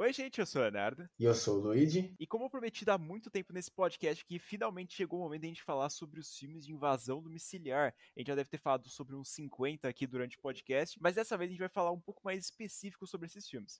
Oi, gente, eu sou o Leonardo. E eu sou o Luigi. E como prometido há muito tempo nesse podcast, que finalmente chegou o momento de a gente falar sobre os filmes de invasão domiciliar. A gente já deve ter falado sobre uns 50 aqui durante o podcast, mas dessa vez a gente vai falar um pouco mais específico sobre esses filmes.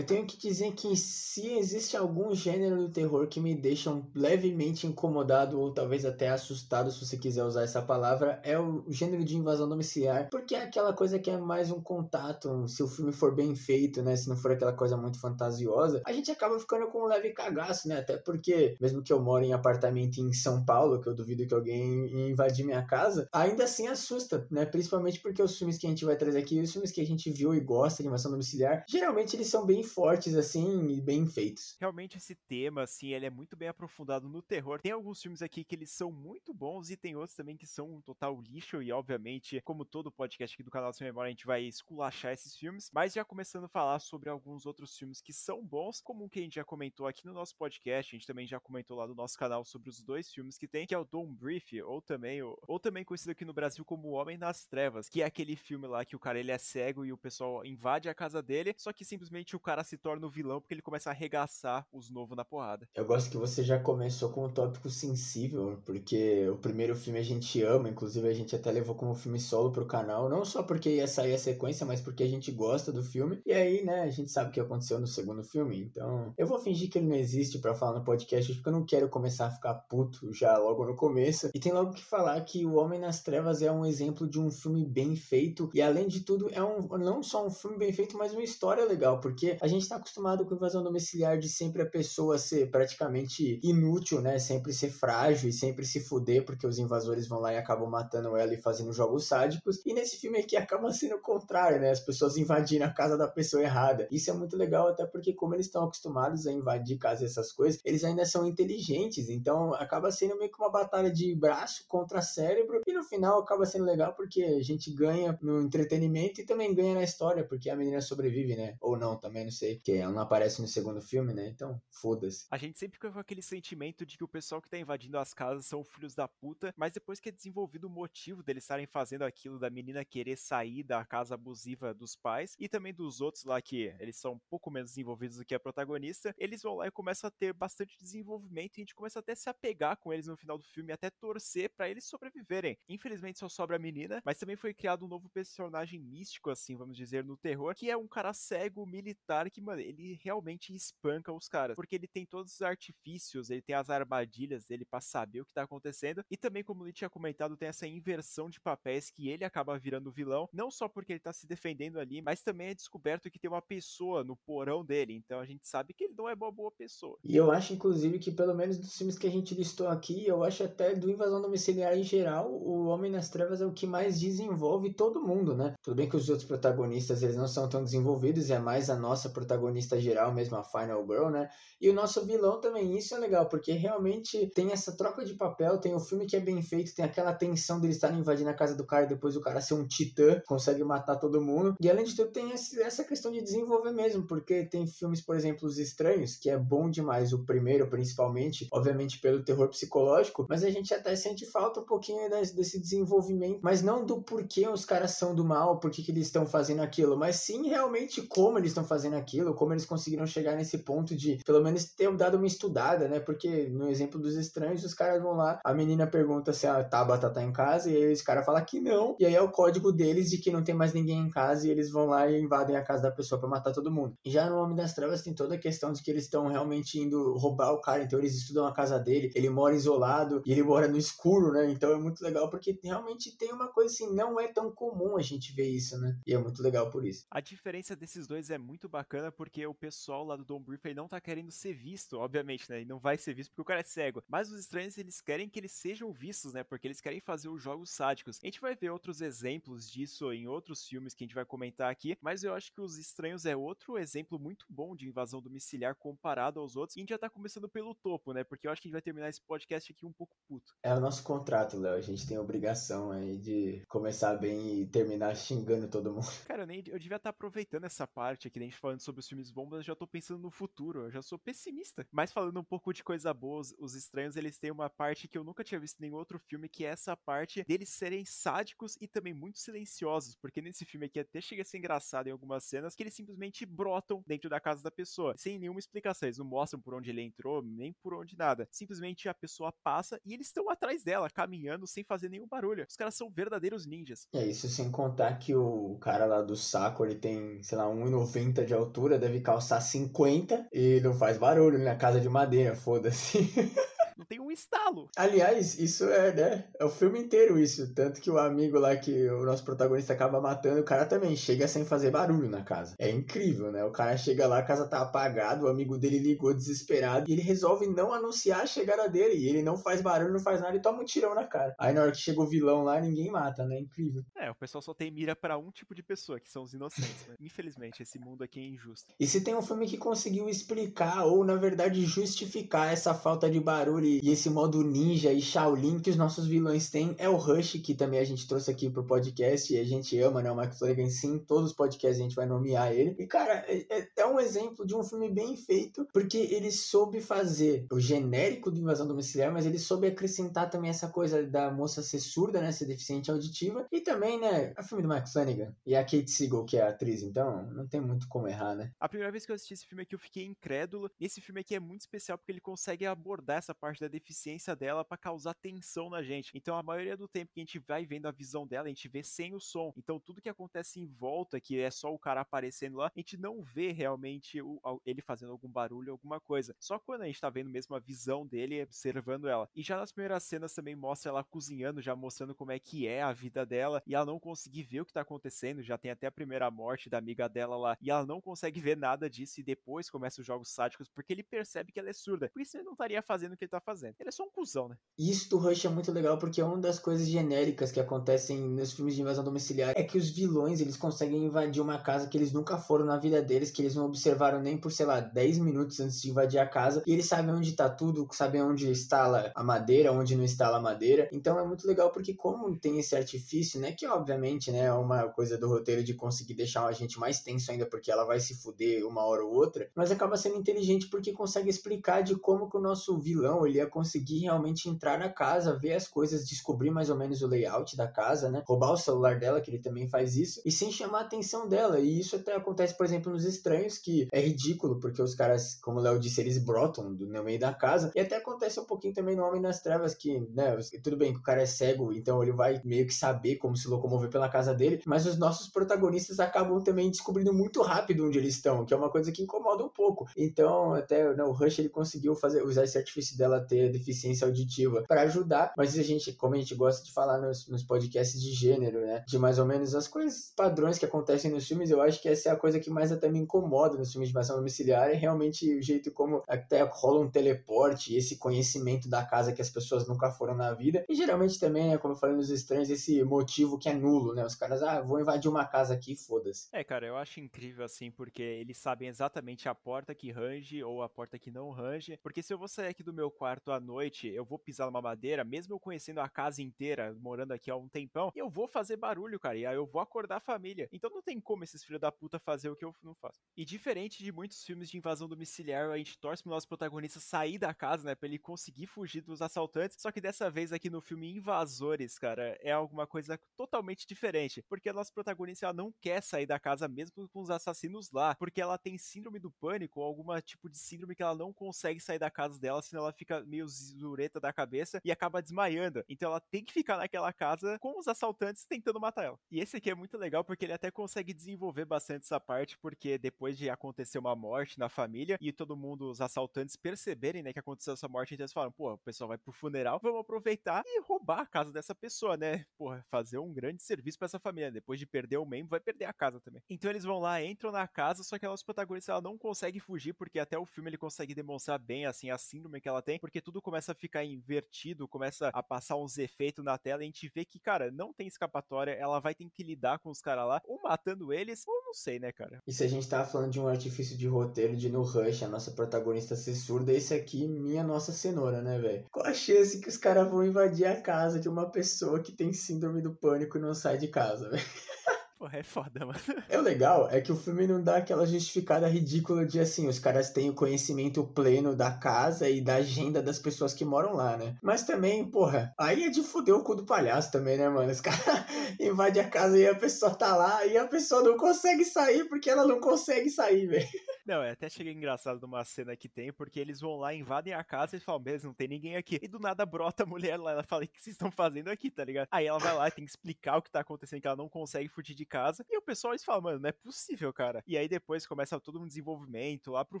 Eu tenho que dizer que se existe algum gênero do terror que me deixa levemente incomodado ou talvez até assustado, se você quiser usar essa palavra, é o gênero de invasão domiciliar, porque é aquela coisa que é mais um contato, se o filme for bem feito, né, se não for aquela coisa muito fantasiosa, a gente acaba ficando com um leve cagaço, né, até porque mesmo que eu moro em apartamento em São Paulo, que eu duvido que alguém invadir minha casa, ainda assim assusta, né, principalmente porque os filmes que a gente vai trazer aqui, os filmes que a gente viu e gosta de invasão domiciliar, geralmente eles são bem fortes, assim, e bem feitos. Realmente esse tema, assim, ele é muito bem aprofundado no terror. Tem alguns filmes aqui que eles são muito bons e tem outros também que são um total lixo e, obviamente, como todo podcast aqui do canal Sem Memória, a gente vai esculachar esses filmes. Mas já começando a falar sobre alguns outros filmes que são bons, como um que a gente já comentou aqui no nosso podcast, a gente também já comentou lá no nosso canal sobre os dois filmes que tem, que é o Don't Brief, ou também, ou também conhecido aqui no Brasil como O Homem das Trevas, que é aquele filme lá que o cara ele é cego e o pessoal invade a casa dele, só que simplesmente o cara se torna o vilão porque ele começa a arregaçar os novos na porrada. Eu gosto que você já começou com um tópico sensível, porque o primeiro filme a gente ama, inclusive a gente até levou como filme solo pro canal, não só porque ia sair a sequência, mas porque a gente gosta do filme. E aí, né, a gente sabe o que aconteceu no segundo filme, então eu vou fingir que ele não existe para falar no podcast, porque eu não quero começar a ficar puto já logo no começo. E tem logo que falar que O Homem nas Trevas é um exemplo de um filme bem feito, e além de tudo, é um não só um filme bem feito, mas uma história legal, porque a gente está acostumado com invasão domiciliar de sempre a pessoa ser praticamente inútil, né? Sempre ser frágil e sempre se fuder, porque os invasores vão lá e acabam matando ela e fazendo jogos sádicos. E nesse filme aqui acaba sendo o contrário, né? As pessoas invadindo a casa da pessoa errada. Isso é muito legal, até porque, como eles estão acostumados a invadir casa e essas coisas, eles ainda são inteligentes. Então acaba sendo meio que uma batalha de braço contra cérebro. E no final acaba sendo legal porque a gente ganha no entretenimento e também ganha na história, porque a menina sobrevive, né? Ou não, também não sei porque ela não aparece no segundo filme, né? Então, foda-se. A gente sempre fica com aquele sentimento de que o pessoal que tá invadindo as casas são filhos da puta, mas depois que é desenvolvido o motivo deles estarem fazendo aquilo, da menina querer sair da casa abusiva dos pais, e também dos outros lá que eles são um pouco menos desenvolvidos do que a protagonista, eles vão lá e começam a ter bastante desenvolvimento e a gente começa até a se apegar com eles no final do filme, até torcer para eles sobreviverem. Infelizmente só sobra a menina, mas também foi criado um novo personagem místico, assim, vamos dizer, no terror, que é um cara cego militar que, mano, ele realmente espanca os caras, porque ele tem todos os artifícios, ele tem as armadilhas dele para saber o que tá acontecendo, e também, como ele tinha comentado, tem essa inversão de papéis que ele acaba virando vilão, não só porque ele tá se defendendo ali, mas também é descoberto que tem uma pessoa no porão dele, então a gente sabe que ele não é uma boa pessoa. E eu acho, inclusive, que pelo menos dos filmes que a gente listou aqui, eu acho até do Invasão Domiciliar em geral, o Homem nas Trevas é o que mais desenvolve todo mundo, né? Tudo bem que os outros protagonistas, eles não são tão desenvolvidos, é mais a nossa protagonista geral mesmo, a Final Girl, né? E o nosso vilão também, isso é legal, porque realmente tem essa troca de papel, tem o filme que é bem feito, tem aquela tensão dele estar invadindo a casa do cara e depois o cara ser um titã, consegue matar todo mundo. E além de tudo, tem essa questão de desenvolver mesmo, porque tem filmes, por exemplo, Os Estranhos, que é bom demais, o primeiro principalmente, obviamente pelo terror psicológico, mas a gente até sente falta um pouquinho desse desenvolvimento, mas não do porquê os caras são do mal, por que eles estão fazendo aquilo, mas sim realmente como eles estão fazendo aquilo, como eles conseguiram chegar nesse ponto de, pelo menos, ter dado uma estudada, né? Porque no exemplo dos estranhos, os caras vão lá, a menina pergunta se a Tabata tá em casa, e aí os caras falam que não, e aí é o código deles de que não tem mais ninguém em casa, e eles vão lá e invadem a casa da pessoa para matar todo mundo. E já no Homem das Trevas tem toda a questão de que eles estão realmente indo roubar o cara, então eles estudam a casa dele, ele mora isolado, e ele mora no escuro, né? Então é muito legal, porque realmente tem uma coisa assim, não é tão comum a gente ver isso, né? E é muito legal por isso. A diferença desses dois é muito bacana, porque o pessoal lá do Don Brief não tá querendo ser visto, obviamente, né? E não vai ser visto porque o cara é cego. Mas os estranhos, eles querem que eles sejam vistos, né? Porque eles querem fazer os jogos sádicos. A gente vai ver outros exemplos disso em outros filmes que a gente vai comentar aqui, mas eu acho que os estranhos é outro exemplo muito bom de invasão domiciliar comparado aos outros. E a gente já tá começando pelo topo, né? Porque eu acho que a gente vai terminar esse podcast aqui um pouco puto. É o nosso contrato, Léo. A gente tem a obrigação aí de começar bem e terminar xingando todo mundo. Cara, eu, nem, eu devia estar tá aproveitando essa parte aqui, a gente falando sobre os filmes bombas, eu já tô pensando no futuro, eu já sou pessimista. Mas falando um pouco de coisa boa, os estranhos, eles têm uma parte que eu nunca tinha visto em nenhum outro filme, que é essa parte deles serem sádicos e também muito silenciosos, porque nesse filme aqui até chega a ser engraçado em algumas cenas, que eles simplesmente brotam dentro da casa da pessoa, sem nenhuma explicação, eles não mostram por onde ele entrou, nem por onde nada. Simplesmente a pessoa passa e eles estão atrás dela, caminhando sem fazer nenhum barulho. Os caras são verdadeiros ninjas. É isso sem contar que o cara lá do saco, ele tem, sei lá, 1,90 de altura, deve calçar 50 e não faz barulho na casa de madeira, foda-se. não tem um estalo. Aliás, isso é, né? É o filme inteiro isso. Tanto que o amigo lá que o nosso protagonista acaba matando, o cara também chega sem fazer barulho na casa. É incrível, né? O cara chega lá, a casa tá apagada, o amigo dele ligou desesperado e ele resolve não anunciar a chegada dele. E ele não faz barulho, não faz nada e toma um tirão na cara. Aí na hora que chega o vilão lá, ninguém mata, né? Incrível. É, o pessoal só tem mira para um tipo de pessoa, que são os inocentes. Né? Infelizmente, esse mundo aqui é injusto. E se tem um filme que conseguiu explicar, ou na verdade justificar essa falta de barulho e esse modo ninja e Shaolin que os nossos vilões têm é o Rush, que também a gente trouxe aqui pro podcast e a gente ama, né? O Max Flanagan, sim, todos os podcasts a gente vai nomear ele. E, cara, é, é, é um exemplo de um filme bem feito, porque ele soube fazer o genérico do Invasão Domiciliar, mas ele soube acrescentar também essa coisa da moça ser surda, né? Ser deficiente auditiva. E também, né? É o filme do Max Flanagan e a Kate Siegel, que é a atriz, então não tem muito como errar, né? A primeira vez que eu assisti esse filme aqui, eu fiquei incrédulo. Esse filme aqui é muito especial porque ele consegue abordar essa parte da deficiência dela para causar tensão na gente. Então a maioria do tempo que a gente vai vendo a visão dela, a gente vê sem o som. Então tudo que acontece em volta, que é só o cara aparecendo lá, a gente não vê realmente o, ele fazendo algum barulho, alguma coisa. Só quando a gente tá vendo mesmo a visão dele observando ela. E já nas primeiras cenas também mostra ela cozinhando, já mostrando como é que é a vida dela e ela não conseguir ver o que tá acontecendo. Já tem até a primeira morte da amiga dela lá e ela não consegue ver nada disso e depois começa os jogos sádicos porque ele percebe que ela é surda. Por isso ele não estaria fazendo o que ele tá fazendo. Ele é só um cuzão, né? Isso do Rush é muito legal porque é uma das coisas genéricas que acontecem nos filmes de invasão domiciliar é que os vilões eles conseguem invadir uma casa que eles nunca foram na vida deles, que eles não observaram nem por, sei lá, 10 minutos antes de invadir a casa, e eles sabem onde tá tudo, sabem onde instala a madeira, onde não instala a madeira. Então é muito legal porque como tem esse artifício, né, que obviamente, né, é uma coisa do roteiro de conseguir deixar a gente mais tenso ainda porque ela vai se fuder uma hora ou outra, mas acaba sendo inteligente porque consegue explicar de como que o nosso vilão ele ia conseguir realmente entrar na casa, ver as coisas, descobrir mais ou menos o layout da casa, né? Roubar o celular dela, que ele também faz isso, e sem chamar a atenção dela. E isso até acontece, por exemplo, nos estranhos, que é ridículo, porque os caras, como o Léo disse, eles brotam do, no meio da casa. E até acontece um pouquinho também no Homem das Trevas, que, né, tudo bem que o cara é cego, então ele vai meio que saber como se locomover pela casa dele, mas os nossos protagonistas acabam também descobrindo muito rápido onde eles estão, que é uma coisa que incomoda um pouco. Então, até né, o Rush ele conseguiu fazer usar esse artifício dela ter deficiência auditiva para ajudar, mas a gente, como a gente gosta de falar nos, nos podcasts de gênero, né? De mais ou menos as coisas padrões que acontecem nos filmes, eu acho que essa é a coisa que mais até me incomoda nos filmes de invasão domiciliar, é realmente o jeito como até rola um teleporte, esse conhecimento da casa que as pessoas nunca foram na vida. E geralmente também, né, como eu falei nos estranhos, esse motivo que é nulo, né? Os caras, ah, vou invadir uma casa aqui, foda-se. É, cara, eu acho incrível assim, porque eles sabem exatamente a porta que range ou a porta que não range. Porque se eu vou sair aqui do meu quarto à noite, eu vou pisar numa madeira, mesmo eu conhecendo a casa inteira, morando aqui há um tempão, eu vou fazer barulho, cara, e aí eu vou acordar a família. Então não tem como esses filhos da puta fazer o que eu não faço. E diferente de muitos filmes de invasão domiciliar, a gente torce pro nosso protagonista sair da casa, né, pra ele conseguir fugir dos assaltantes. Só que dessa vez aqui no filme Invasores, cara, é alguma coisa totalmente diferente. Porque a nossa protagonista ela não quer sair da casa mesmo com os assassinos lá, porque ela tem síndrome do pânico ou algum tipo de síndrome que ela não consegue sair da casa dela, senão ela fica meio zureta da cabeça e acaba desmaiando. Então ela tem que ficar naquela casa com os assaltantes tentando matar ela. E esse aqui é muito legal porque ele até consegue desenvolver bastante essa parte, porque depois de acontecer uma morte na família e todo mundo, os assaltantes, perceberem, né, que aconteceu essa morte, então eles falam, pô, o pessoal vai pro funeral, vamos aproveitar e roubar a casa dessa pessoa, né? Pô, fazer um grande serviço para essa família. Depois de perder o membro, vai perder a casa também. Então eles vão lá, entram na casa, só que a nossa protagonista ela não consegue fugir, porque até o filme ele consegue demonstrar bem, assim, a síndrome que ela tem, porque tudo começa a ficar invertido, começa a passar uns efeitos na tela, e a gente vê que, cara, não tem escapatória, ela vai ter que lidar com os caras lá, ou matando eles, ou não sei, né, cara. E se a gente tava falando de um artifício de roteiro de No Rush, a nossa protagonista ser surda, esse aqui, minha nossa cenoura, né, velho? Qual a chance que os caras vão invadir a casa de uma pessoa que tem síndrome do pânico e não sai de casa, velho? Porra, é foda, mano. É o legal é que o filme não dá aquela justificada ridícula de assim, os caras têm o conhecimento pleno da casa e da agenda das pessoas que moram lá, né? Mas também, porra, aí é de fuder o cu do palhaço também, né, mano? Os caras invadem a casa e a pessoa tá lá e a pessoa não consegue sair porque ela não consegue sair, velho. Não, é até chega engraçado numa cena que tem, porque eles vão lá, invadem a casa e falam, beleza, não tem ninguém aqui. E do nada brota a mulher lá, ela fala, o que vocês estão fazendo aqui, tá ligado? Aí ela vai lá e tem que explicar o que tá acontecendo, que ela não consegue fugir de casa. E o pessoal, eles falam, mano, não é possível, cara. E aí depois começa todo um desenvolvimento, lá pro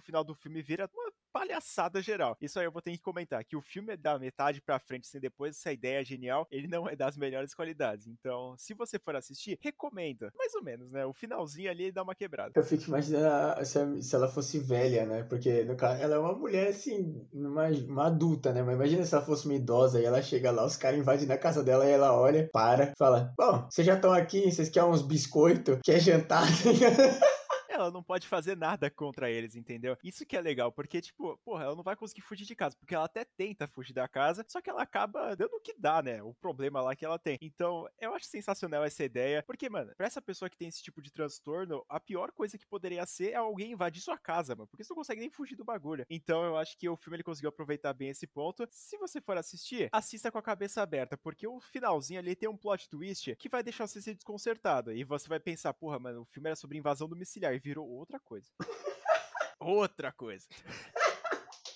final do filme vira uma palhaçada geral. Isso aí eu vou ter que comentar, que o filme é da metade pra frente, assim, depois dessa ideia genial, ele não é das melhores qualidades. Então, se você for assistir, recomenda. Mais ou menos, né? O finalzinho ali dá uma quebrada. Eu fico imaginando se, se ela fosse velha, né? Porque, no caso, ela é uma mulher, assim, uma, uma adulta, né? Mas imagina se ela fosse uma idosa e ela chega lá, os caras invadem na casa dela e ela olha, para, fala: Bom, vocês já estão aqui, vocês querem uns biscoitos? Quer jantar? ela não pode fazer nada contra eles, entendeu? Isso que é legal, porque, tipo, porra, ela não vai conseguir fugir de casa, porque ela até tenta fugir da casa, só que ela acaba dando o que dá, né? O problema lá que ela tem. Então, eu acho sensacional essa ideia, porque, mano, pra essa pessoa que tem esse tipo de transtorno, a pior coisa que poderia ser é alguém invadir sua casa, mano, porque você não consegue nem fugir do bagulho. Então, eu acho que o filme ele conseguiu aproveitar bem esse ponto. Se você for assistir, assista com a cabeça aberta, porque o finalzinho ali tem um plot twist que vai deixar você ser desconcertado. E você vai pensar, porra, mano, o filme era sobre invasão domiciliar e virou outra coisa. outra coisa.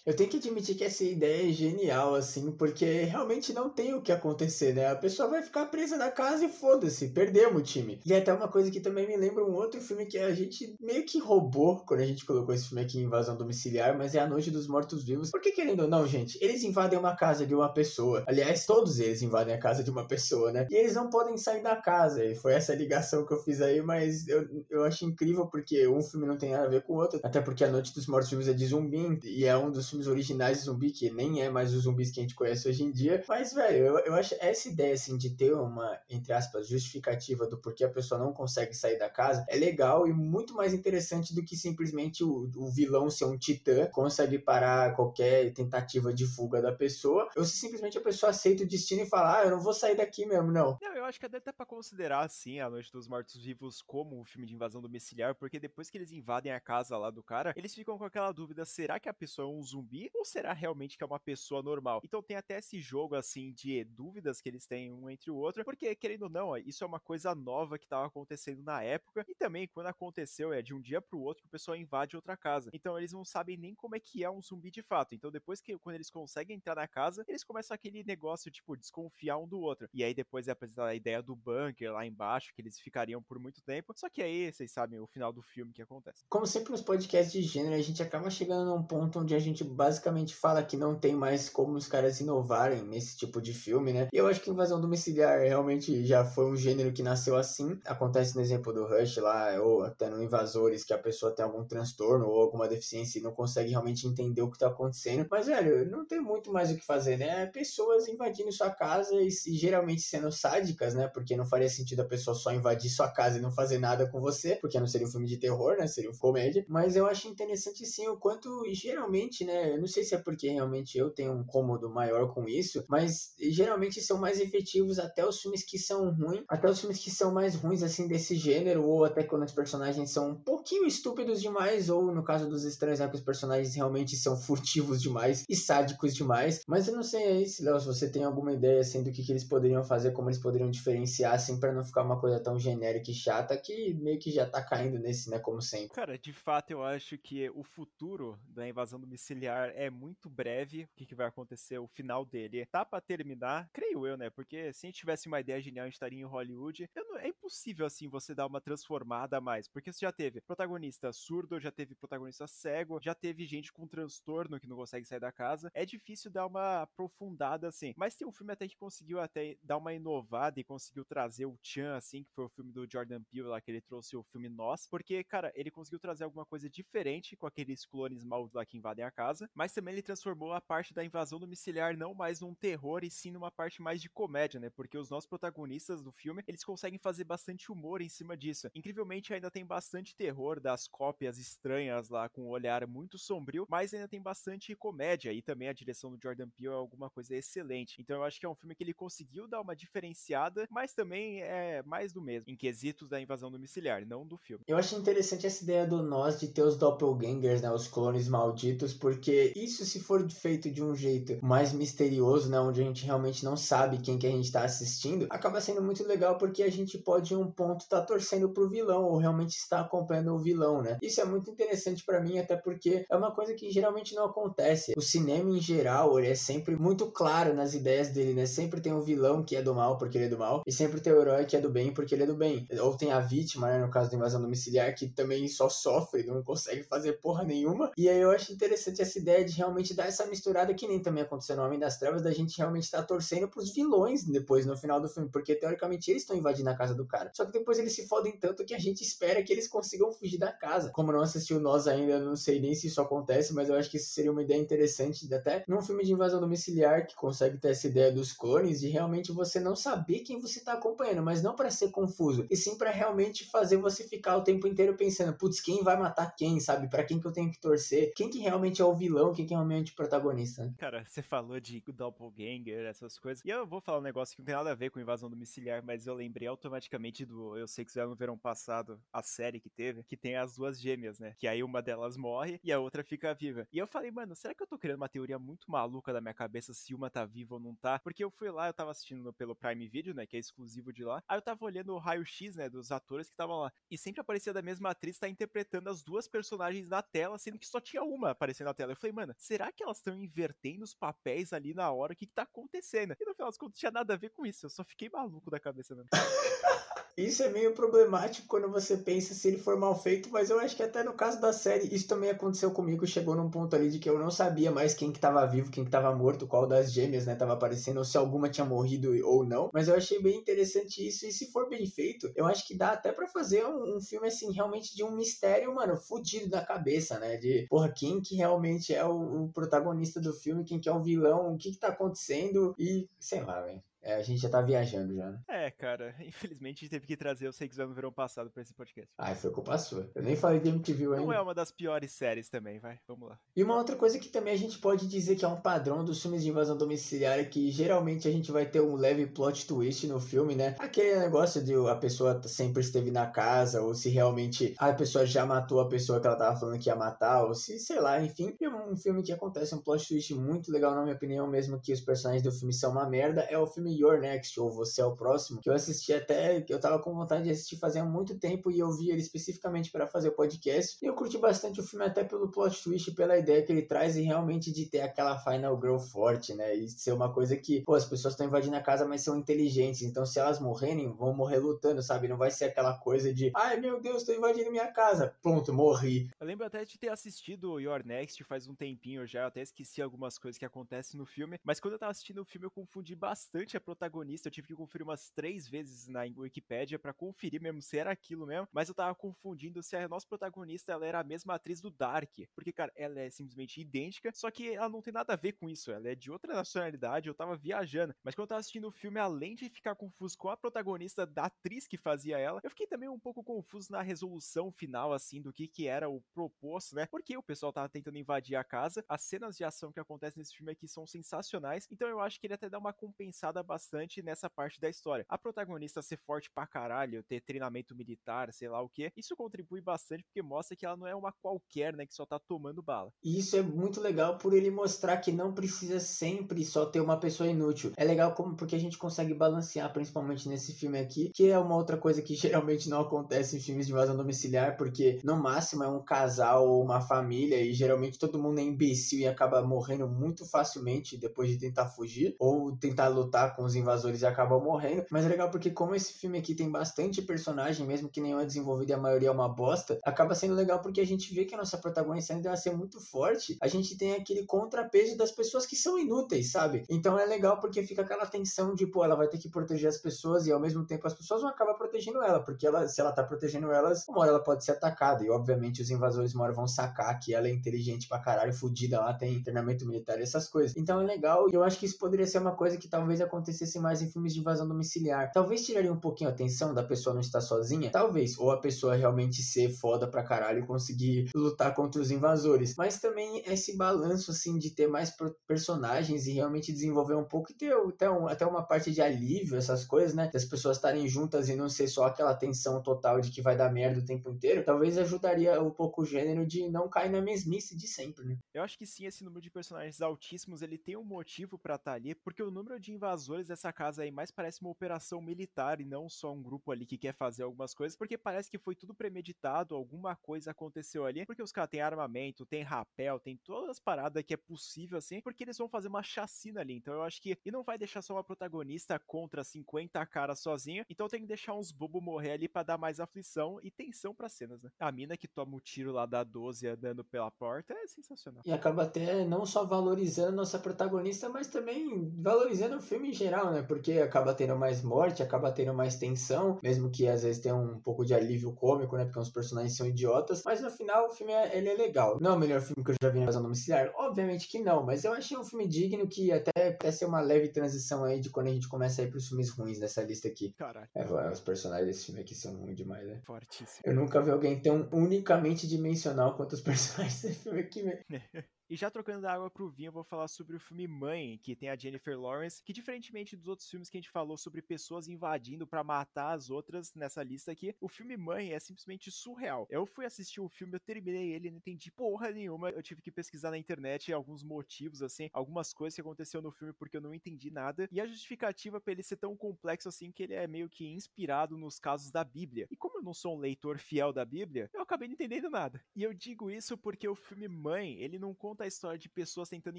Eu tenho que admitir que essa ideia é genial, assim, porque realmente não tem o que acontecer, né? A pessoa vai ficar presa na casa e foda-se, perdemos o time. E é até uma coisa que também me lembra um outro filme que a gente meio que roubou quando a gente colocou esse filme aqui, Invasão Domiciliar, mas é A Noite dos Mortos Vivos. Porque, querendo ou não, gente, eles invadem uma casa de uma pessoa. Aliás, todos eles invadem a casa de uma pessoa, né? E eles não podem sair da casa. E foi essa ligação que eu fiz aí, mas eu, eu acho incrível porque um filme não tem nada a ver com o outro. Até porque A Noite dos Mortos Vivos é de zumbi e é um dos filmes originais de zumbi, que nem é mais os zumbis que a gente conhece hoje em dia. Mas, velho, eu, eu acho essa ideia, assim, de ter uma, entre aspas, justificativa do porquê a pessoa não consegue sair da casa é legal e muito mais interessante do que simplesmente o, o vilão ser um titã, consegue parar qualquer tentativa de fuga da pessoa, ou se simplesmente a pessoa aceita o destino e fala, ah, eu não vou sair daqui mesmo, não. Não, eu acho que até pra considerar, assim, A Noite dos Mortos Vivos como um filme de invasão domiciliar, porque depois que eles invadem a casa lá do cara, eles ficam com aquela dúvida, será que a pessoa é um zumbi ou será realmente que é uma pessoa normal? Então tem até esse jogo assim de dúvidas que eles têm um entre o outro, porque querendo ou não, isso é uma coisa nova que estava acontecendo na época e também quando aconteceu é de um dia para o outro que o pessoal invade outra casa. Então eles não sabem nem como é que é um zumbi de fato. Então depois que quando eles conseguem entrar na casa, eles começam aquele negócio tipo desconfiar um do outro. E aí depois é apresentada a ideia do bunker lá embaixo que eles ficariam por muito tempo. Só que aí vocês sabem o final do filme que acontece. Como sempre nos podcasts de gênero, a gente acaba chegando num ponto onde a gente basicamente fala que não tem mais como os caras inovarem nesse tipo de filme, né? E eu acho que Invasão Domiciliar realmente já foi um gênero que nasceu assim. Acontece no exemplo do Rush lá, ou até no Invasores, que a pessoa tem algum transtorno ou alguma deficiência e não consegue realmente entender o que tá acontecendo. Mas, velho, não tem muito mais o que fazer, né? Pessoas invadindo sua casa e, e geralmente sendo sádicas, né? Porque não faria sentido a pessoa só invadir sua casa e não fazer nada com você, porque não seria um filme de terror, né? Seria um comédia. Mas eu acho interessante sim o quanto geralmente, né? Eu não sei se é porque realmente eu tenho um cômodo maior com isso, mas geralmente são mais efetivos até os filmes que são ruins, até os filmes que são mais ruins assim desse gênero, ou até quando os personagens são um pouquinho estúpidos demais, ou no caso dos estranhos, é que os personagens realmente são furtivos demais e sádicos demais. Mas eu não sei aí, Léo, se você tem alguma ideia assim do que, que eles poderiam fazer, como eles poderiam diferenciar, assim, para não ficar uma coisa tão genérica e chata que meio que já tá caindo nesse, né, como sempre. Cara, de fato eu acho que o futuro da invasão domiciliar é muito breve. O que, que vai acontecer, o final dele tá pra terminar, creio eu, né? Porque se a gente tivesse uma ideia genial, a gente estaria em Hollywood. Não, é impossível, assim, você dar uma transformada a mais. Porque você já teve protagonista surdo, já teve protagonista cego, já teve gente com transtorno que não consegue sair da casa. É difícil dar uma aprofundada, assim. Mas tem um filme até que conseguiu até dar uma inovada e conseguiu trazer o Chan, assim, que foi o filme do Jordan Peele lá, que ele trouxe o filme Nós. Porque, cara, ele conseguiu trazer alguma coisa diferente com aqueles clones maus lá que invadem a casa mas também ele transformou a parte da invasão domiciliar não mais num terror e sim numa parte mais de comédia, né? Porque os nossos protagonistas do filme, eles conseguem fazer bastante humor em cima disso. Incrivelmente ainda tem bastante terror das cópias estranhas lá com um olhar muito sombrio, mas ainda tem bastante comédia e também a direção do Jordan Peele é alguma coisa excelente. Então eu acho que é um filme que ele conseguiu dar uma diferenciada, mas também é mais do mesmo, em quesitos da invasão domiciliar, não do filme. Eu acho interessante essa ideia do nós de ter os doppelgangers, né, os clones malditos, porque isso se for feito de um jeito mais misterioso, né, onde a gente realmente não sabe quem que a gente está assistindo, acaba sendo muito legal porque a gente pode em um ponto estar tá torcendo pro vilão ou realmente estar acompanhando o vilão, né? Isso é muito interessante para mim, até porque é uma coisa que geralmente não acontece. O cinema em geral, ele é sempre muito claro nas ideias dele, né? Sempre tem o vilão que é do mal porque ele é do mal e sempre tem o herói que é do bem porque ele é do bem. Ou tem a vítima, né, no caso da invasão domiciliar, que também só sofre, não consegue fazer porra nenhuma. E aí eu acho interessante essa ideia de realmente dar essa misturada que nem também aconteceu no Homem das Trevas, da gente realmente estar tá torcendo pros vilões depois no final do filme, porque teoricamente eles estão invadindo a casa do cara. Só que depois eles se fodem tanto que a gente espera que eles consigam fugir da casa. Como não assistiu nós ainda, não sei nem se isso acontece, mas eu acho que isso seria uma ideia interessante, até num filme de invasão domiciliar que consegue ter essa ideia dos clones, de realmente você não saber quem você tá acompanhando, mas não para ser confuso, e sim para realmente fazer você ficar o tempo inteiro pensando, putz, quem vai matar quem, sabe? Para quem que eu tenho que torcer? Quem que realmente é o vilão, que é realmente o protagonista? Cara, você falou de doppelganger, essas coisas, e eu vou falar um negócio que não tem nada a ver com invasão domiciliar, mas eu lembrei automaticamente do Eu Sei Que Você no Verão Passado, a série que teve, que tem as duas gêmeas, né? Que aí uma delas morre e a outra fica viva. E eu falei, mano, será que eu tô criando uma teoria muito maluca da minha cabeça se uma tá viva ou não tá? Porque eu fui lá, eu tava assistindo pelo Prime Video, né? Que é exclusivo de lá. Aí eu tava olhando o raio-x, né? Dos atores que estavam lá. E sempre aparecia da mesma atriz tá interpretando as duas personagens na tela, sendo que só tinha uma aparecendo na tela. Eu falei, mano, será que elas estão invertendo os papéis ali na hora? O que, que tá acontecendo? E no final das contas, não tinha nada a ver com isso. Eu só fiquei maluco da cabeça mesmo. Isso é meio problemático quando você pensa se ele for mal feito, mas eu acho que até no caso da série, isso também aconteceu comigo, chegou num ponto ali de que eu não sabia mais quem que tava vivo, quem que tava morto, qual das gêmeas, né, tava aparecendo, ou se alguma tinha morrido ou não, mas eu achei bem interessante isso, e se for bem feito, eu acho que dá até para fazer um, um, filme, assim, realmente de um mistério, mano, fudido da cabeça, né, de, porra, quem que realmente é o, o protagonista do filme, quem que é o vilão, o que que tá acontecendo, e, sei lá, velho. É, a gente já tá viajando já, né? É, cara, infelizmente a gente teve que trazer o Sex no verão passado pra esse podcast. Ai, foi culpa sua. Eu nem falei de MTV ainda. Não é uma das piores séries também, vai, vamos lá. E uma outra coisa que também a gente pode dizer que é um padrão dos filmes de invasão domiciliar é que geralmente a gente vai ter um leve plot twist no filme, né? Aquele negócio de a pessoa sempre esteve na casa, ou se realmente a pessoa já matou a pessoa que ela tava falando que ia matar, ou se, sei lá, enfim. É um filme que acontece um plot twist muito legal, na minha opinião, mesmo que os personagens do filme são uma merda, é o filme Your Next ou Você é o Próximo, que eu assisti até, que eu tava com vontade de assistir fazia muito tempo e eu vi ele especificamente para fazer o podcast. E eu curti bastante o filme até pelo plot twist, pela ideia que ele traz e realmente de ter aquela final girl forte, né? E ser uma coisa que, pô, as pessoas estão invadindo a casa, mas são inteligentes, então se elas morrerem, vão morrer lutando, sabe? Não vai ser aquela coisa de, ai meu Deus, tô invadindo minha casa, pronto, morri. Eu lembro até de ter assistido Your Next faz um tempinho já, eu até esqueci algumas coisas que acontecem no filme, mas quando eu tava assistindo o filme eu confundi bastante a protagonista eu tive que conferir umas três vezes na Wikipedia para conferir mesmo se era aquilo mesmo, mas eu tava confundindo se a nossa protagonista ela era a mesma atriz do Dark, porque, cara, ela é simplesmente idêntica, só que ela não tem nada a ver com isso, ela é de outra nacionalidade, eu tava viajando, mas quando eu tava assistindo o filme, além de ficar confuso com a protagonista da atriz que fazia ela, eu fiquei também um pouco confuso na resolução final, assim, do que que era o proposto, né, porque o pessoal tava tentando invadir a casa, as cenas de ação que acontecem nesse filme aqui são sensacionais, então eu acho que ele até dá uma compensada bastante nessa parte da história. A protagonista ser forte pra caralho, ter treinamento militar, sei lá o que, isso contribui bastante porque mostra que ela não é uma qualquer, né, que só tá tomando bala. E isso é muito legal por ele mostrar que não precisa sempre só ter uma pessoa inútil. É legal como porque a gente consegue balancear, principalmente nesse filme aqui, que é uma outra coisa que geralmente não acontece em filmes de invasão domiciliar, porque no máximo é um casal ou uma família e geralmente todo mundo é imbecil e acaba morrendo muito facilmente depois de tentar fugir ou tentar lutar com com os invasores e acabam morrendo. Mas é legal porque, como esse filme aqui tem bastante personagem, mesmo que nenhum é desenvolvido e a maioria é uma bosta, acaba sendo legal porque a gente vê que a nossa protagonista ainda vai ser muito forte. A gente tem aquele contrapeso das pessoas que são inúteis, sabe? Então é legal porque fica aquela tensão de, pô, ela vai ter que proteger as pessoas e ao mesmo tempo as pessoas vão acabar protegendo ela, porque ela, se ela tá protegendo elas, uma hora ela pode ser atacada. E obviamente os invasores uma hora vão sacar que ela é inteligente pra caralho, fodida lá, tem treinamento militar e essas coisas. Então é legal e eu acho que isso poderia ser uma coisa que talvez acontecesse mais em filmes de invasão domiciliar. Talvez tiraria um pouquinho a atenção da pessoa não estar sozinha, talvez, ou a pessoa realmente ser foda pra caralho e conseguir lutar contra os invasores. Mas também esse balanço assim de ter mais personagens e realmente desenvolver um pouco e ter até, um, até uma parte de alívio, essas coisas, né? Das pessoas estarem juntas e não ser só aquela tensão total de que vai dar merda o tempo inteiro, talvez ajudaria um pouco o gênero de não cair na mesmice de sempre, né? Eu acho que sim, esse número de personagens altíssimos, ele tem um motivo para estar tá ali, porque o número de invasores dessa casa aí mais parece uma operação militar e não só um grupo ali que quer fazer algumas coisas, porque parece que foi tudo premeditado, alguma coisa aconteceu ali, porque os caras têm armamento, tem rapel, tem todas as paradas que é possível assim, porque eles vão fazer uma chacina ali. Então eu acho que e não vai deixar só uma protagonista contra 50 caras sozinha, então tem que deixar uns bobo morrer ali para dar mais aflição e tensão para cenas, né? A mina que toma o tiro lá da 12 andando pela porta é sensacional. E acaba até não só valorizando nossa protagonista, mas também valorizando o filme em geral, né? Porque acaba tendo mais morte, acaba tendo mais tensão, mesmo que às vezes tenha um pouco de alívio cômico, né? Porque os personagens são idiotas, mas no final o filme é, ele é legal. Não é o melhor filme que eu já vi na Invasão Domiciliar? Obviamente que não, mas eu achei um filme digno que até parece ser uma leve transição aí de quando a gente começa a ir pros filmes ruins dessa lista aqui. Caralho. É, os personagens desse filme aqui são ruins demais, né? Fortíssimo. Eu nunca vi alguém tão unicamente dimensional quanto os personagens desse filme aqui, velho. E já trocando da água pro vinho, eu vou falar sobre o filme Mãe, que tem a Jennifer Lawrence, que diferentemente dos outros filmes que a gente falou sobre pessoas invadindo para matar as outras nessa lista aqui, o filme Mãe é simplesmente surreal. Eu fui assistir o filme, eu terminei ele, não entendi porra nenhuma. Eu tive que pesquisar na internet alguns motivos, assim, algumas coisas que aconteceu no filme porque eu não entendi nada. E a justificativa para ele ser tão complexo assim que ele é meio que inspirado nos casos da Bíblia. E como eu não sou um leitor fiel da Bíblia, eu acabei não entendendo nada. E eu digo isso porque o filme Mãe, ele não conta a história de pessoas tentando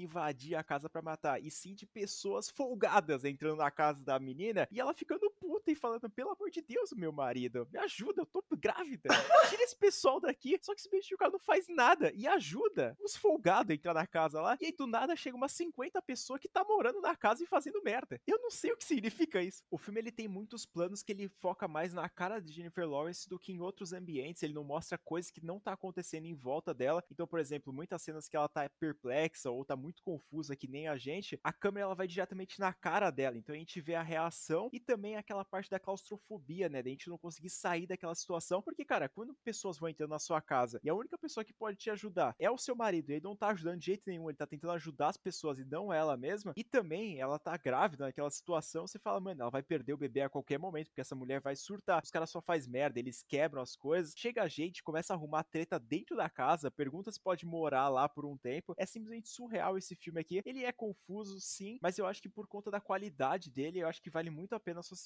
invadir a casa para matar, e sim de pessoas folgadas entrando na casa da menina e ela ficando puta e falando: pelo amor de Deus, meu marido, me ajuda, eu tô grávida. Tira esse pessoal daqui. Só que esse bicho não faz nada e ajuda os folgados a entrar na casa lá. E aí do nada chega umas 50 pessoas que tá morando na casa e fazendo merda. Eu não sei o que significa isso. O filme ele tem muitos planos que ele foca mais na cara de Jennifer Lawrence do que em outros ambientes. Ele não mostra coisas que não tá acontecendo em volta dela. Então, por exemplo, muitas cenas que ela tá perplexa ou tá muito confusa que nem a gente, a câmera ela vai diretamente na cara dela. Então a gente vê a reação e também aquela parte da claustrofobia, né? Da gente não conseguir sair daquela situação. Porque, cara, quando pessoas vão entrando na sua casa e a única pessoa que pode te ajudar é o seu marido, e ele não tá ajudando de jeito nenhum, ele tá tentando ajudar as pessoas e não ela mesma, e também ela tá grávida naquela situação, você fala, mano, ela vai perder o bebê a qualquer momento, porque essa mulher vai surtar. Os caras só faz merda, eles quebram as coisas. Chega a gente, começa a arrumar treta dentro da casa, pergunta se pode morar lá por um tempo. É simplesmente surreal esse filme aqui. Ele é confuso, sim, mas eu acho que por conta da qualidade dele, eu acho que vale muito a pena a sua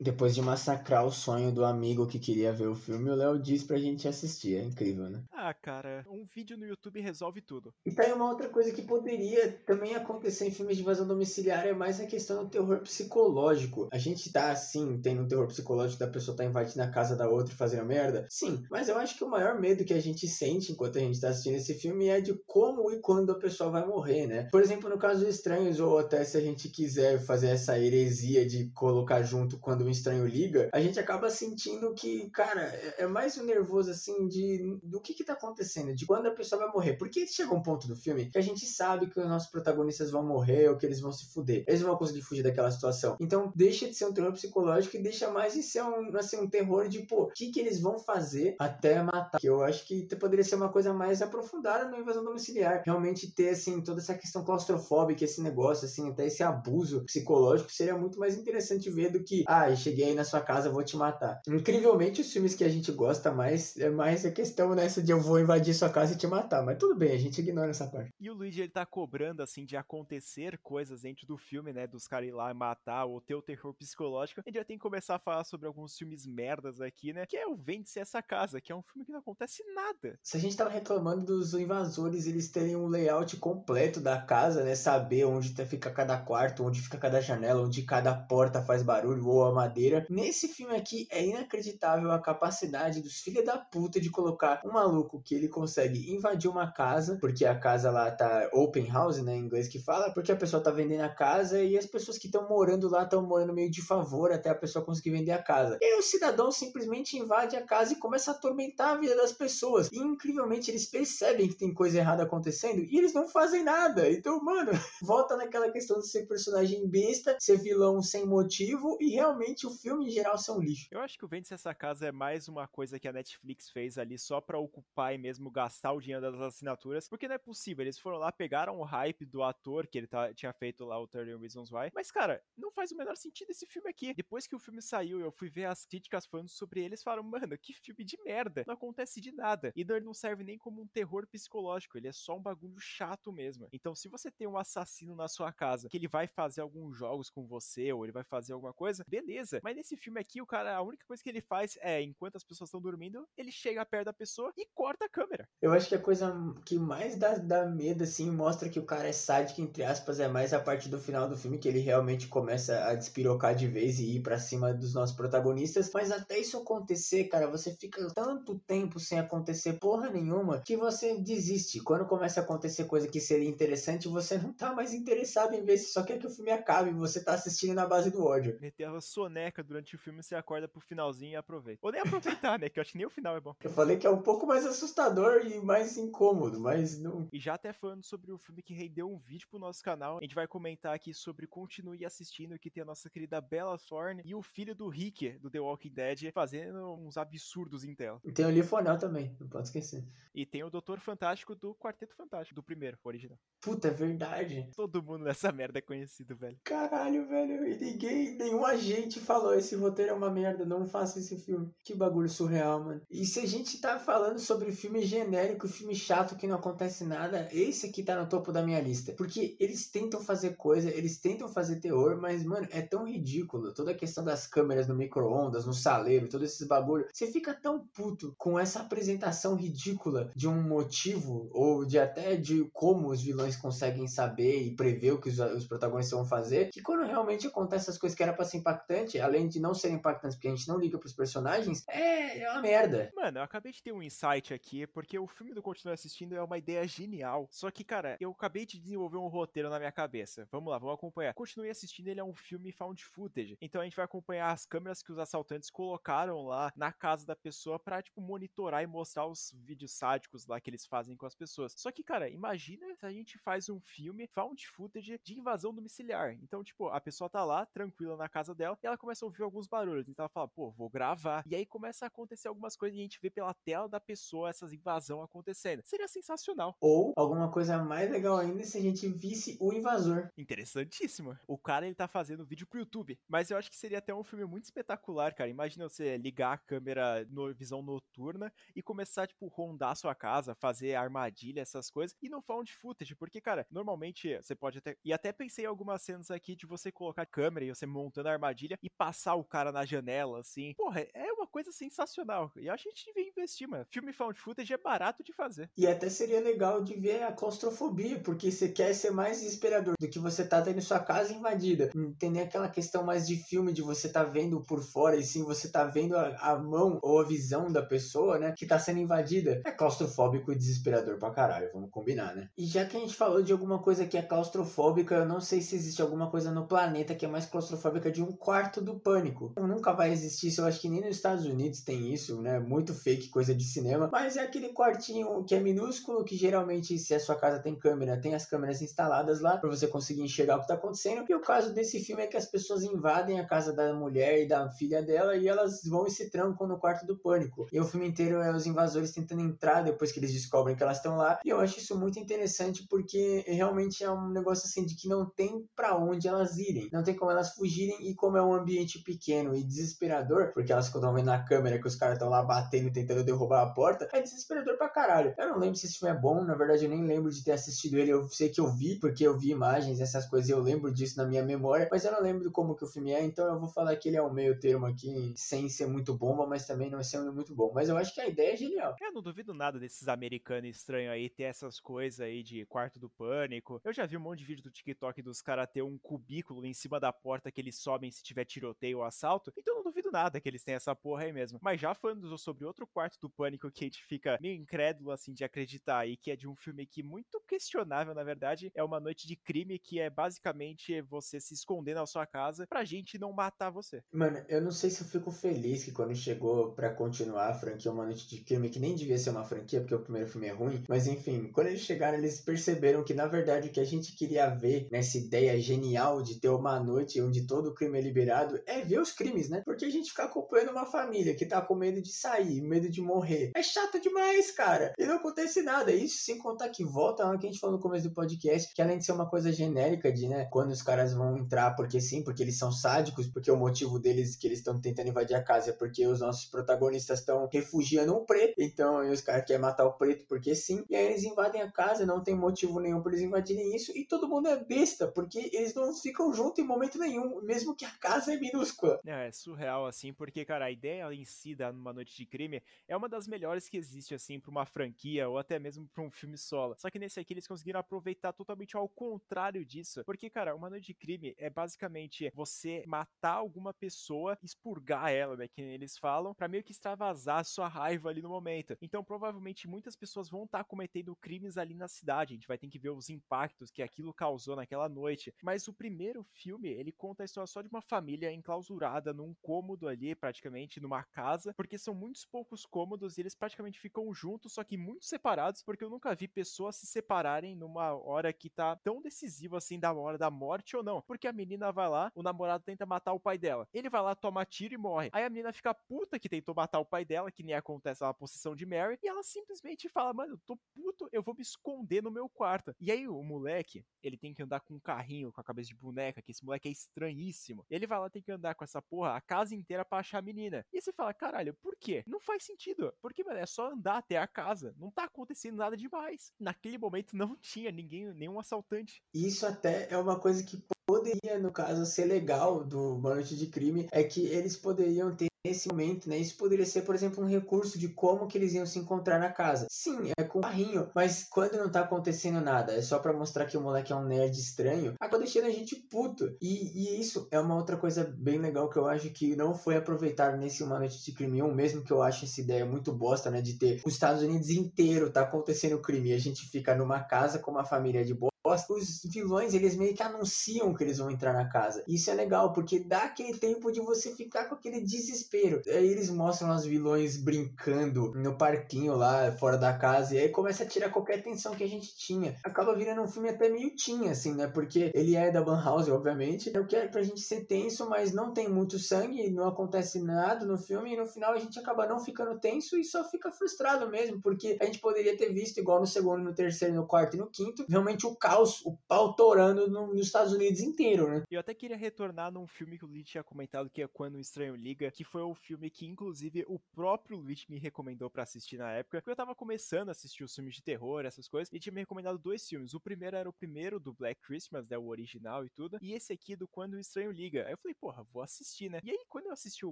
Depois de massacrar o sonho do amigo que queria ver o filme, o Léo diz pra gente assistir. É incrível, né? Ah, cara, um vídeo no YouTube resolve tudo. E tá aí uma outra coisa que poderia também acontecer em filmes de invasão domiciliar é mais a questão do terror psicológico. A gente tá, assim, tendo um terror psicológico da pessoa tá invadindo a casa da outra e fazendo merda? Sim, mas eu acho que o maior medo que a gente sente enquanto a gente tá assistindo esse filme é de como e quando a pessoa vai morrer, né? Por exemplo, no caso dos estranhos, ou até se a gente quiser fazer essa heresia de colocar junto quando um estranho liga, a gente acaba sentindo que, cara, é, é mais um nervoso assim de do que que tá acontecendo, de quando a pessoa vai morrer. Porque chega um ponto do filme que a gente sabe que os nossos protagonistas vão morrer ou que eles vão se fuder. Eles vão conseguir fugir daquela situação. Então deixa de ser um terror psicológico e deixa mais de ser um, assim, um terror de, pô, o que que eles vão fazer até matar? Que eu acho que poderia ser uma coisa mais aprofundada no invasão domiciliar. Realmente ter, assim, toda essa questão claustrofóbica, esse negócio, assim, até esse abuso psicológico seria muito mais interessante ver do que, ah, cheguei aí na sua casa, vou te matar. Incrivelmente, os filmes que a gente gosta mais é mais a questão nessa de eu vou invadir sua casa e te matar. Mas tudo bem, a gente ignora essa parte. E o Luigi, ele tá cobrando, assim, de acontecer coisas dentro do filme, né? Dos caras ir lá matar ou ter o terror psicológico. A gente já tem que começar a falar sobre alguns filmes merdas aqui, né? Que é o Vende-se Essa Casa, que é um filme que não acontece nada. Se a gente tava reclamando dos invasores, eles terem um layout completo da casa, né? Saber onde fica cada quarto, onde fica cada janela, onde cada porta faz barulho ou a madeira. Nesse filme aqui é inacreditável a capacidade dos filhos da puta de colocar um maluco que ele consegue invadir uma casa, porque a casa lá tá open house, né, em inglês que fala, porque a pessoa tá vendendo a casa e as pessoas que estão morando lá estão morando meio de favor até a pessoa conseguir vender a casa. E aí o cidadão simplesmente invade a casa e começa a atormentar a vida das pessoas. E incrivelmente eles percebem que tem coisa errada acontecendo e eles não fazem nada. Então, mano, volta naquela questão de ser personagem besta, ser vilão sem motivo e realmente o filme em geral um lixo. Eu acho que o Vende-se Essa Casa é mais uma coisa que a Netflix fez ali só pra ocupar e mesmo gastar o dinheiro das assinaturas, porque não é possível. Eles foram lá, pegaram o hype do ator que ele tá, tinha feito lá o 30 Reasons Why, mas cara, não faz o menor sentido esse filme aqui. Depois que o filme saiu, eu fui ver as críticas falando sobre eles, falaram, mano, que filme de merda. Não acontece de nada. E ele não serve nem como um terror psicológico, ele é só um bagulho chato mesmo. Então, se você tem um assassino na sua casa, que ele vai fazer alguns jogos com você, ou ele vai fazer alguma coisa, beleza. Mas nesse filme aqui, o cara, a única coisa que ele faz é, enquanto as pessoas estão dormindo, ele chega perto da pessoa e corta a câmera. Eu acho que a coisa que mais dá, dá medo, assim, mostra que o cara é sádico, entre aspas, é mais a parte do final do filme, que ele realmente começa a despirocar de vez e ir para cima dos nossos protagonistas. Mas até isso acontecer, cara, você fica tanto tempo sem acontecer porra nenhuma que você desiste. Quando começa a acontecer coisa que seria interessante, você não tá mais interessado em ver se só quer que o filme acabe. Você tá assistindo na base do ódio. Meter a soneca durante o filme, você acorda pro finalzinho e aproveita. Ou nem aproveitar, né? Que eu acho que nem o final é bom. Eu falei que é um pouco mais assustador e mais incômodo, mas não. E já até falando sobre o filme que rendeu um vídeo pro nosso canal, a gente vai comentar aqui sobre Continue Assistindo, que tem a nossa querida Bella Thorne e o filho do Rick, do The Walking Dead, fazendo uns absurdos em tela. E tem o Lifonel também, não pode esquecer. E tem o Doutor Fantástico do Quarteto Fantástico, do primeiro, original. Puta, é verdade. Todo mundo nessa merda é conhecido, velho. Caralho, velho. E ninguém, nenhum agente falou esse roteiro é uma merda, não faça esse filme. Que bagulho surreal, mano. E se a gente tá falando sobre filme genérico, filme chato que não acontece nada, esse aqui tá no topo da minha lista. Porque eles tentam fazer coisa, eles tentam fazer terror, mas, mano, é tão ridículo. Toda a questão das câmeras no micro-ondas, no saleiro, todos esses bagulho. Você fica tão puto com essa apresentação ridícula de um motivo, ou de até de como os vilões conseguem saber e prever o que os, os protagonistas vão fazer, que quando realmente acontece essas coisas que era pra ser impactante, além de não serem impactantes porque a gente não liga pros personagens, é, é uma merda. Mano, eu acabei de ter um insight aqui, porque o filme do Continue Assistindo é uma ideia genial. Só que, cara, eu acabei de desenvolver um roteiro na minha cabeça. Vamos lá, vamos acompanhar. Continue Assistindo, ele é um filme found footage. Então a gente vai acompanhar as câmeras que os assaltantes colocaram lá na casa da pessoa pra, tipo, monitorar e mostrar os vídeos sádicos lá que eles fazem com as pessoas. Só que, cara, imagina se a gente faz um filme found footage de invasão domiciliar. Então, tipo, a pessoa tá lá, tranquila na casa dela, e ela começa a ouvir alguns barulhos. Então ela fala, pô, vou gravar. E aí começa a acontecer algumas coisas e a gente vê pela tela da pessoa essas invasão acontecendo. Seria sensacional. Ou alguma coisa mais legal ainda se a gente visse o invasor. Interessantíssimo. O cara, ele tá fazendo vídeo pro YouTube. Mas eu acho que seria até um filme muito espetacular, cara. Imagina você ligar a câmera no visão noturna e começar, tipo, rondar a sua casa, fazer armadilha, essas coisas. E não found footage, porque, cara, normalmente você pode até. E até pensei em algumas cenas aqui de você colocar câmera e você montando a armadilha e passar o cara na janela, assim. Porra, é uma coisa sensacional. E acho que a gente devia investir, mano. Filme found footage é barato de fazer. E até seria legal de ver a claustrofobia, porque você quer ser mais desesperador do que você tá tendo sua casa invadida. Não tem nem aquela questão mais de filme de você tá vendo por fora, e sim você tá vendo a, a mão ou a visão da pessoa, né, que tá sendo invadida. É claustrofóbico e desesperador pra caralho, vamos combinar, né? E já que a gente falou de alguma coisa que é claustrofóbica, eu não sei se existe alguma coisa no planeta que é mais claustrofóbica de um quarto do pânico. Nunca vai existir isso, eu acho que nem nos Estados Unidos tem isso, né? Muito fake, coisa de cinema. Mas é aquele quartinho que é minúsculo, que geralmente, se a sua casa tem câmera, tem as câmeras instaladas lá para você conseguir enxergar o que tá acontecendo. E o caso desse filme é que as pessoas invadem a casa da mulher e da filha dela e elas vão e se trancam no quarto do pânico. E o filme inteiro é os invasores tentando entrar depois que eles descobrem que elas estão lá. E eu acho isso muito interessante porque realmente é um negócio assim de que não tem para onde elas irem. Não tem como elas fugirem e como é um ambiente pequeno e desesperador, porque elas estão vendo na câmera que os caras estão lá batendo tentando derrubar a porta, é desesperador pra caralho. Eu não lembro se esse filme é bom, na verdade eu nem lembro de ter assistido ele, eu sei que eu vi, porque eu vi imagens, essas coisas, eu lembro disso na minha memória, mas eu não lembro como que o filme é, então eu vou falar que ele é um meio termo aqui, sem ser muito bomba, mas também não é ser muito bom. Mas eu acho que a ideia é genial. Eu não duvido nada desses americanos estranhos aí ter essas coisas aí de quarto do pânico. Eu já vi um monte de vídeo do TikTok dos caras ter um cubículo em cima da porta que eles sobem se tiver tiroteio ou assalto. Então não duvido nada que eles tenham essa porra aí mesmo. Mas já falando sobre outro quarto do pânico que a gente fica meio incrédulo assim de acreditar aí, que é de um filme que muito questionável, na verdade, é uma noite de crime que é basicamente você se esconder na sua casa pra gente não matar você. Mano, eu não sei se eu fico feliz que quando chegou para continuar a franquia Uma Noite de Crime, que nem devia ser uma franquia, porque o primeiro filme é ruim, mas enfim, quando eles chegaram, eles perceberam que na verdade o que a gente queria ver nessa ideia genial de ter uma noite onde todo o crime é liberado é ver os crimes, né? Porque a gente ficar acompanhando uma família que tá com medo de sair, medo de morrer, é chato demais, cara. E não acontece nada. Isso sem contar que volta lá que a gente falou no começo do podcast, que além de ser uma coisa genérica de, né, quando os caras vão entrar porque sim, porque eles são sádicos, porque o motivo deles que eles estão tentando invadir a casa é porque os nossos protagonistas estão refugiando um preto, então os caras querem matar o preto porque sim, e aí eles invadem a casa, não tem motivo nenhum para eles invadirem isso, e todo mundo é besta, porque eles não ficam juntos em momento nenhum, mesmo que a casa é minúscula. É, é surreal, assim, porque, cara, a ideia em si da Numa Noite de Crime é uma das melhores que existe, assim, pra uma franquia ou até mesmo pra um filme solo. Só que nesse aqui eles conseguiram aproveitar totalmente ao contrário disso, porque, cara, Uma Noite de Crime é basicamente você matar alguma pessoa, expurgar ela, né, que eles falam, para meio que extravasar a sua raiva ali no momento. Então, provavelmente muitas pessoas vão estar tá cometendo crimes ali na cidade. A gente vai ter que ver os impactos que aquilo causou naquela noite. Mas o primeiro filme, ele conta a história só de uma família enclausurada num cômodo ali, praticamente numa casa, porque são muitos poucos cômodos e eles praticamente ficam juntos, só que muito separados, porque eu nunca vi pessoas se separarem numa hora que tá tão decisiva assim da hora da morte ou não. Porque a menina vai lá, o namorado tenta matar o pai dela. Ele vai lá, toma tiro e morre. Aí a menina fica puta que tentou matar o pai dela, que nem acontece na possessão de Mary, e ela simplesmente fala: Mano, eu tô puto, eu vou me esconder no meu quarto. E aí o moleque, ele tem que andar com um carrinho com a cabeça de boneca, que esse moleque é estranhíssimo. Ele vai lá, tem que andar com essa porra a casa inteira pra achar a menina. E você fala: Caralho, por quê? Não faz sentido. Porque, mano, é só andar até a casa. Não tá acontecendo nada demais. Naquele momento não tinha ninguém, nenhum assaltante. Isso até é uma coisa que poderia, no caso, ser legal do Uma Noite de Crime, é que eles poderiam ter nesse momento, né? Isso poderia ser, por exemplo, um recurso de como que eles iam se encontrar na casa. Sim, é com o carrinho, mas quando não tá acontecendo nada, é só para mostrar que o moleque é um nerd estranho, acaba deixando a gente puto. E, e, isso é uma outra coisa bem legal que eu acho que não foi aproveitado nesse Uma Noite de Crime 1, mesmo que eu ache essa ideia muito bosta, né? De ter os Estados Unidos inteiro tá acontecendo crime e a gente fica numa casa com uma família de boa os vilões eles meio que anunciam que eles vão entrar na casa. Isso é legal, porque dá aquele tempo de você ficar com aquele desespero. Aí eles mostram os vilões brincando no parquinho lá, fora da casa, e aí começa a tirar qualquer tensão que a gente tinha. Acaba virando um filme até meio tinha, assim, né? Porque ele é da House, obviamente. Eu quero pra gente ser tenso, mas não tem muito sangue, não acontece nada no filme, e no final a gente acaba não ficando tenso e só fica frustrado mesmo, porque a gente poderia ter visto, igual no segundo, no terceiro, no quarto e no quinto, realmente o caos caos, o pau torando no, nos Estados Unidos inteiro, né? Eu até queria retornar num filme que o Luigi tinha comentado que é Quando o Estranho Liga, que foi o filme que, inclusive, o próprio Luigi me recomendou para assistir na época, porque eu tava começando a assistir os filmes de terror, essas coisas, e tinha me recomendado dois filmes. O primeiro era o primeiro do Black Christmas, né, o original e tudo, e esse aqui do Quando o Estranho Liga. Aí eu falei, porra, vou assistir, né? E aí, quando eu assisti o,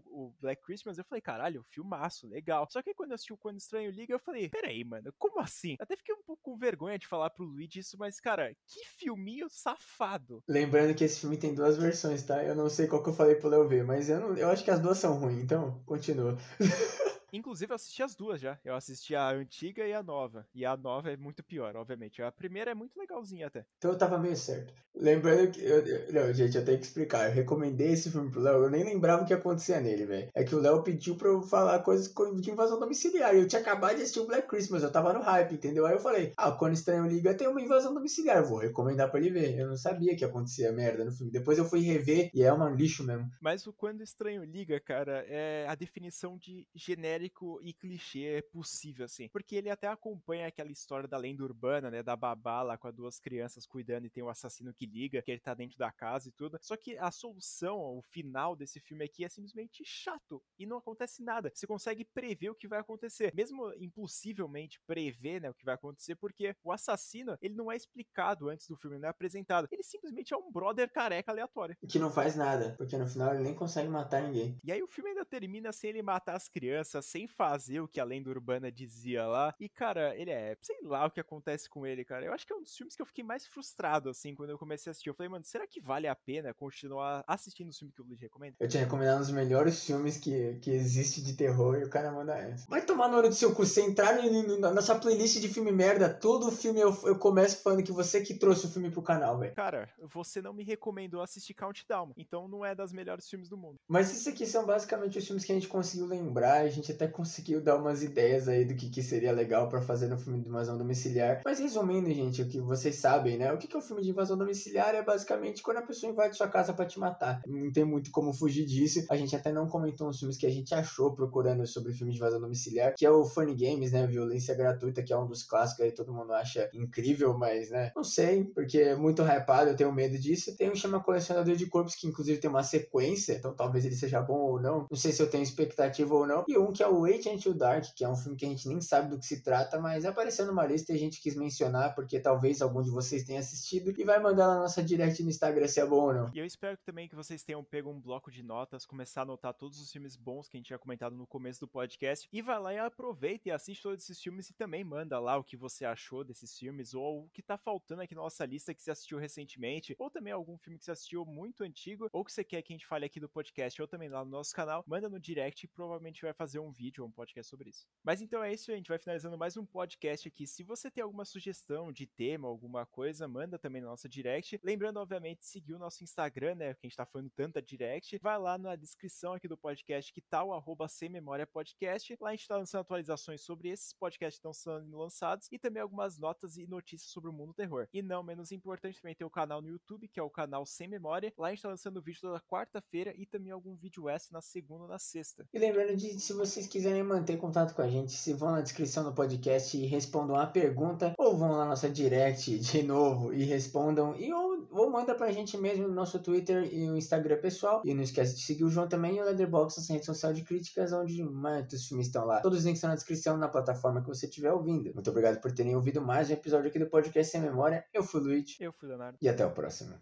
o Black Christmas, eu falei, caralho, filmaço, legal. Só que quando eu assisti o Quando o Estranho Liga, eu falei, peraí, mano, como assim? Até fiquei um pouco com vergonha de falar pro Luigi isso, mas, cara, que filminho safado. Lembrando que esse filme tem duas versões, tá? Eu não sei qual que eu falei pro Léo ver, mas eu, não, eu acho que as duas são ruins, então continua. Inclusive, eu assisti as duas já. Eu assisti a antiga e a nova. E a nova é muito pior, obviamente. A primeira é muito legalzinha até. Então eu tava meio certo. Lembrando que. Eu, eu, não, gente, eu tenho que explicar. Eu recomendei esse filme pro Léo. Eu nem lembrava o que acontecia nele, velho. É que o Léo pediu pra eu falar coisas de invasão domiciliar. Eu tinha acabado de assistir o Black Christmas. Eu tava no hype, entendeu? Aí eu falei, ah, quando Estranho Liga tem uma invasão domiciliar. Eu vou recomendar pra ele ver. Eu não sabia que acontecia merda no filme. Depois eu fui rever e é um lixo mesmo. Mas o Quando Estranho Liga, cara, é a definição de genérico genérico e clichê possível, assim. Porque ele até acompanha aquela história da lenda urbana, né? Da babá lá com as duas crianças cuidando e tem o um assassino que liga, que ele tá dentro da casa e tudo. Só que a solução, o final desse filme aqui é simplesmente chato e não acontece nada. Você consegue prever o que vai acontecer, mesmo impossivelmente prever, né, o que vai acontecer, porque o assassino, ele não é explicado antes do filme, não é apresentado. Ele simplesmente é um brother careca aleatório. Que não faz nada, porque no final ele nem consegue matar ninguém. E aí o filme ainda termina sem ele matar as crianças, sem fazer o que a lenda urbana dizia lá. E, cara, ele é, sei lá o que acontece com ele, cara. Eu acho que é um dos filmes que eu fiquei mais frustrado, assim, quando eu comecei a assistir. Eu falei, mano, será que vale a pena continuar assistindo o filme que o Luiz recomenda? Eu tinha recomendado um dos melhores filmes que, que existe de terror e o cara manda essa. Vai tomar no olho do seu cu, você entrar na playlist de filme merda, todo filme eu, eu começo falando que você que trouxe o filme pro canal, velho. Cara, você não me recomendou assistir Countdown, então não é das melhores filmes do mundo. Mas isso aqui são basicamente os filmes que a gente conseguiu lembrar, a gente até conseguiu dar umas ideias aí do que, que seria legal para fazer no filme de invasão domiciliar. Mas resumindo, gente, o que vocês sabem, né? O que, que é o filme de invasão domiciliar é basicamente quando a pessoa invade sua casa para te matar. Não tem muito como fugir disso. A gente até não comentou uns filmes que a gente achou procurando sobre filme de invasão domiciliar, que é o Funny Games, né? Violência gratuita, que é um dos clássicos aí, todo mundo acha incrível, mas, né? Não sei, porque é muito hypado, eu tenho medo disso. Tem um chama Colecionador de Corpos, que inclusive tem uma sequência, então talvez ele seja bom ou não. Não sei se eu tenho expectativa ou não. E um que é Agent to Dark, que é um filme que a gente nem sabe do que se trata, mas apareceu numa lista e a gente quis mencionar, porque talvez algum de vocês tenha assistido e vai mandar na nossa direct no Instagram se é bom ou não. E eu espero também que vocês tenham pego um bloco de notas, começar a anotar todos os filmes bons que a gente tinha comentado no começo do podcast, e vai lá e aproveita e assiste todos esses filmes e também manda lá o que você achou desses filmes, ou o que tá faltando aqui na nossa lista que você assistiu recentemente, ou também algum filme que você assistiu muito antigo, ou que você quer que a gente fale aqui do podcast, ou também lá no nosso canal, manda no direct e provavelmente vai fazer um vídeo ou um podcast sobre isso. Mas então é isso, a gente vai finalizando mais um podcast aqui. Se você tem alguma sugestão de tema, alguma coisa, manda também na nossa direct. Lembrando, obviamente, seguir o nosso Instagram, né, que a gente tá falando tanta direct. Vai lá na descrição aqui do podcast que tá o arroba sem memória podcast. Lá a gente tá lançando atualizações sobre esses podcasts que estão sendo lançados e também algumas notas e notícias sobre o mundo terror. E não menos importante, também tem o canal no YouTube, que é o canal Sem Memória. Lá a gente tá lançando vídeo toda quarta-feira e também algum vídeo extra na segunda ou na sexta. E lembrando de, se vocês quiserem manter contato com a gente, se vão na descrição do podcast e respondam a pergunta, ou vão na nossa direct de novo e respondam, e ou, ou manda pra gente mesmo no nosso Twitter e no Instagram pessoal. E não esquece de seguir o João também e o Leatherbox, nossa rede social de críticas, onde muitos filmes estão lá. Todos os links estão na descrição na plataforma que você estiver ouvindo. Muito obrigado por terem ouvido mais um episódio aqui do Podcast Sem Memória. Eu fui o Luiz. Eu fui o Leonardo. E até o próximo.